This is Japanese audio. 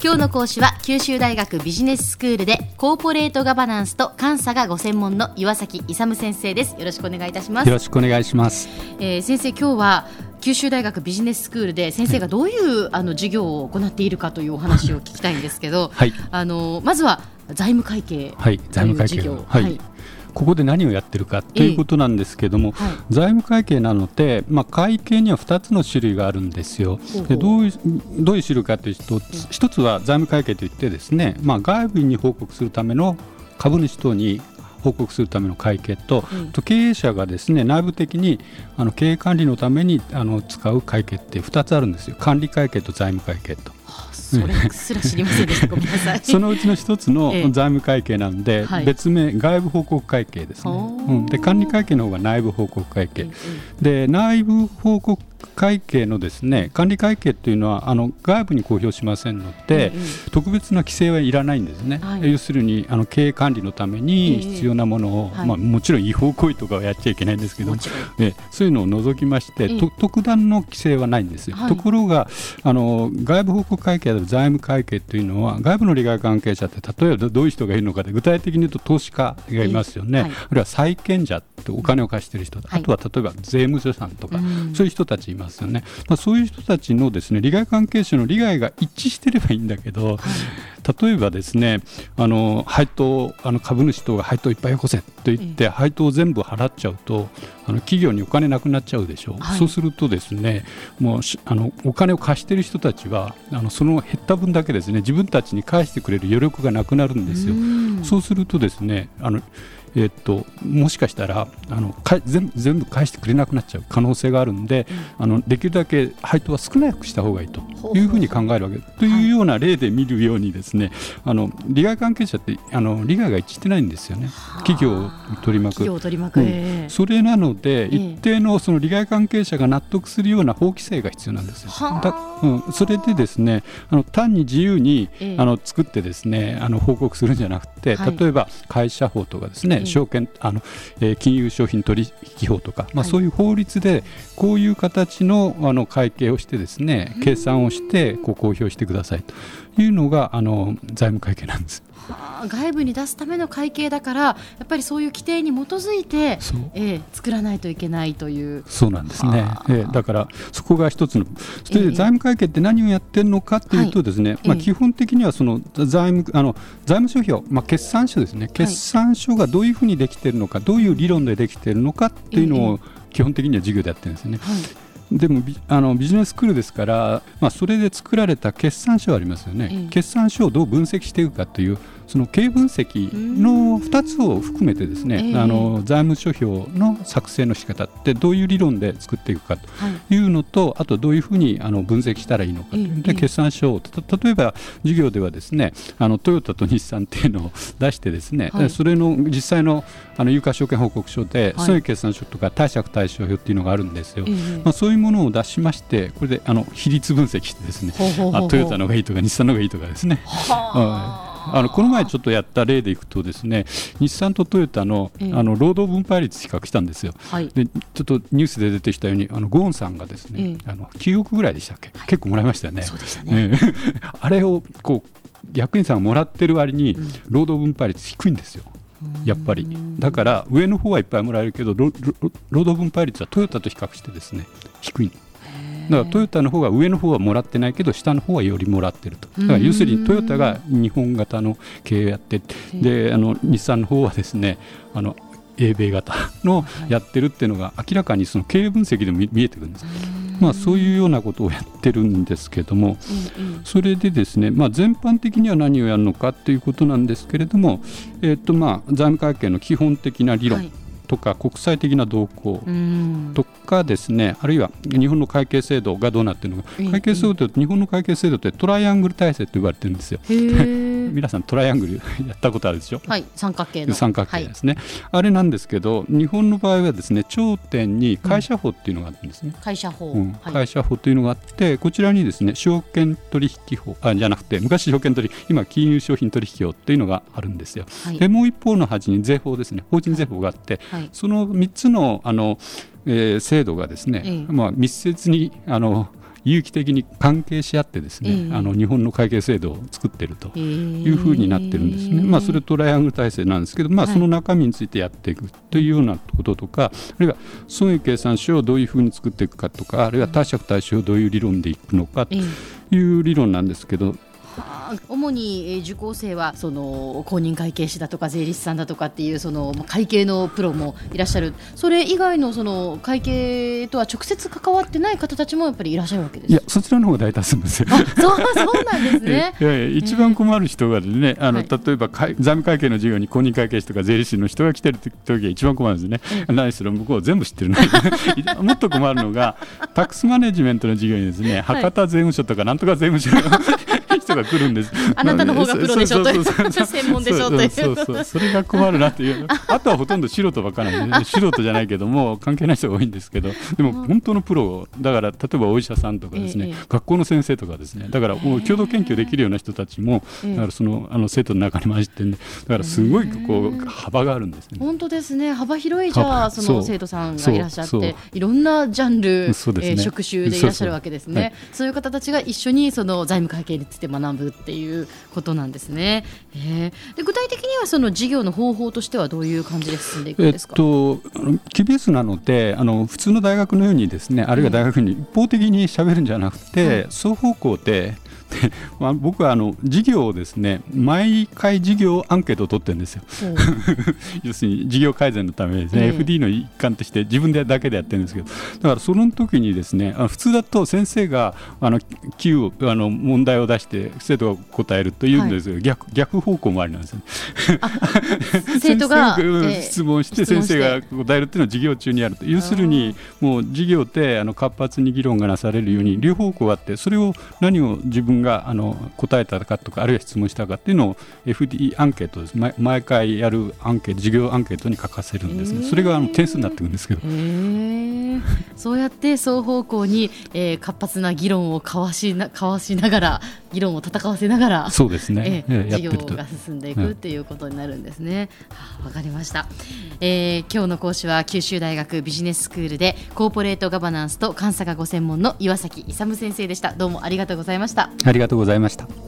今日の講師は九州大学ビジネススクールでコーポレートガバナンスと監査がご専門の岩崎勇先生です。よろしくお願いいたします。よろしくお願いします、えー、先生今日は九州大学ビジネススクールで先生がどういうあの授業を行っているかというお話を聞きたいんですけど、はい、あのまずは財務会計はい、財務会計はい、はいここで何をやってるかということなんですけども、ええ。はい。財務会計なので、まあ、会計には2つの種類があるんですよ。でどういうどういう種類かというと、一つは財務会計といってですね、まあ、外部に報告するための株主等に報告するための会計と、うんと経営者がですね内部的にあの経営管理のためにあの使う会計って2つあるんですよ。管理会計と財務会計と。それすら知りませんでした。ごめんなさい。そのうちの一つのええ。財務会計なんで、はい。別名外部報告会計ですね、ほううん、で管理会計の方が内部報告会計、えで内部報告会計のですね管理会計っていうのはあの外部に公表しませんので、ええ特別な規制はいらないんですね、はい。要するにあの経営管理のためにええ。必要なものを、はい。まあ、もちろん違法行為とかはやっちゃいけないんですけどもちろん。でそういうのを除きまして、ええ。と特段の規制はないんですよ、はい。ところがあの外部報告会計や財務会計というのは外部の利害関係者って例えばどういう人がいるのかで具体的に言うと投資家がいますよね、ええはい。あるいは債権者ってお金を貸している人、はい。あとは例えば税務署さんとか、うん。そういう人たちいますよね、まあ、そういう人たちのですね利害関係者の利害が一致してればいいんだけど、例えばですねあの配当あの株主等が配当いっぱいよこせと言って、配当を全部払っちゃうとあの企業にお金なくなっちゃうでしょう、はい。そうするとですねもうしあのお金を貸している人たちはあのその減った分だけですね自分たちに返してくれる余力がなくなるんですよ。うん。そうするとですねあのえっともしかしたらあのか全全部返してくれなくなっちゃう可能性があるんで、あのできるだけ配当は少なくした方がいいというふうに考えるわけ。です。というような例で見るようにですねあの利害関係者ってあの利害が一致してないんですよね。企業を取り巻く。取り巻く、うん。ええ。それなので、え一定のその利害関係者が納得するような法規制が必要なんですよ。はあ。だうん、それでですねあの単に自由に、ええ。あの作ってですねあの報告するんじゃなくて、はい。例えば会社法とかですね、ええ証券あの、えー金融商品取引法とか、まあ、はいそういう法律でこういう形のあの会計をしてですね計算をしてこう公表してくださいというのがあの財務会計なんです。はあ外部に出すための会計だからやっぱりそういう規定に基づいて、ええ作らないといけないという。そうなんですね。はあ、ええだからそこが一つの、それええ。で財務会計って何をやってるのかというと、ですね、まあ、ええ。基本的にはその財務あの財務諸表、まあ、決算書ですね、決算書がどういうふうにできているのか、どういう理論でできているのかっていうのえを、基本的には授業でやってるんですね。はいでもビあのビジネススクールですから、まあ、それで作られた決算書ありますよね、ええ。決算書をどう分析していくかというその経分析の2つを含めてですね、ええ。あの財務諸表の作成の仕方ってどういう理論で作っていくかとはい。いうのとあとどういうふうにあの分析したらいいのかというええで決算書をた例えば授業ではですねあのトヨタと日産っていうのを出してですね、はい。それの実際のあの有価証券報告書で、はい。そういう決算書とか貸借対照表っていうのがあるんですよ。ええ。まあ、そういうものを出しましてこれであの比率分析してですねあトヨタの方がいいとか日産の方がいいとかですね。はあ。のこの前ちょっとやった例でいくとですね日産とトヨタのええ。あの労働分配率比較したんですよ。あはい。でちょっとニュースで出てきたようにあのゴーンさんがですね、えあの9億ぐらいでしたっけ、結構もらいましたよね。そうでしたね、ええ。あれをこう役員さんがもらってる割にうん。労働分配率低いんですよ。やっぱり。だから上の方はいっぱいもらえるけど労働分配率はトヨタと比較してですね低い。だからトヨタの方が上の方はもらってないけど下の方はよりもらってると。だから要するにトヨタが日本型の経営をやってであの日産の方はですねあの英米型のやってるっていうのが明らかにその経営分析でも見見えてくるんです。まあ、そういうようなことをやってるんですけども、それでですね、まあ、全般的には何をやるのかということなんですけれども、えっとまあ、財務会計の基本的な理論はい。とか、国際的な動向うん。とかですね、あるいは日本の会計制度がどうなっているのか、ええ会計制度って日本の会計制度ってトライアングル体制と呼ばれてるんですよ。皆さんトライアングル やったことあるでしょ？はい三角形の。三角形ですね、あれなんですけど日本の場合はですね頂点に会社法っていうのがあるんですね、はい、会社法、うん。はい。会社法というのがあってこちらにですね証券取引法あじゃなくて昔証券取引今金融商品取引法っていうのがあるんですよ、はい。でもう一方の端に税法ですね。法人税法があってはい。その3つのあの、えー制度がですね、ええ。まあ、密接にあの有機的に関係し合ってですね、えー、あの日本の会計制度を作っているというふうになってるんですね、えー、まあ、それトライアングル体制なんですけど、まあ、その中身についてやっていくというようなこととか、はい、あるいは損益計算書をどういうふうに作っていくかとかあるいは貸借対照をどういう理論でいくのかという理論なんですけど、主に受講生はその公認会計士だとか税理士さんだとかっていうその会計のプロもいらっしゃるそれ以外のその会計とは直接関わってない方たちもやっぱりいらっしゃるわけですいやそちらの方が大多数です。よ。そうそうなんですね。いやいや一番困る人がね、あの、はい、例えば財務会計の授業に公認会計士とか税理士の人が来てる時が一番困るんですね。何しろ向こう全部知ってるの もっと困るのがタックスマネジメントの授業にですね、博多税務署とかなんとか税務署人が来るんです。あなたの方がプロでしょという。専門でしょという。そうそうそれが困るなっていう。あとはほとんど素人ばっかなんで、ね、素人じゃないけども関係ない人が多いんですけどでも本当のプロだから例えばお医者さんとかですね、ええ、学校の先生とかですねだからもう共同研究できるような人たちも、だからそのあの生徒の中に混じってんでだからすごいこう幅があるんですね。本当ですね。幅広いじゃあその生徒さんがいらっしゃっていろんなジャンル、ね。えー、職種でいらっしゃるわけですね。そう、はい、そういう方たちが一緒にその財務会計について学ぶっていうことなんですね。えー、で具体的にはその事業の方法としてはどういう感じで進んでいくんですか、えっと、QBS なのであの普通の大学のようにですねあるいは大学に一方的にしゃべるんじゃなくて、双方向でで、まあ、僕はあの事業をですね毎回事業アンケートを取ってるんですよ。要するに事業改善のためですね、FD の一環として自分でだけでやってるんですけどだからその時にですね普通だと先生があの Q あの問題を出して生徒が答えるというんですけど、はい、逆逆方向もありなんです。ね。生徒が質問して先生が答えるっていうのは授業中にやると。要するにもう授業ってあの活発に議論がなされるように両方向あってそれを何を自分があの答えたかとかあるいは質問したかっていうのを FD アンケートです。毎回やるアンケート授業アンケートに書かせるんですね、それがあの点数になってくるんですけど、そうやって双方向に、えー、活発な議論を交わしな交わしながら議論を戦わせながらそうですね、えー、授業が進んでいくっていうことになるんですね。わ、はあ、かりました、えー、今日の講師は九州大学ビジネススクールでコーポレートガバナンスと監査がご専門の岩崎勇先生でした。どうもありがとうございました。ありがとうございました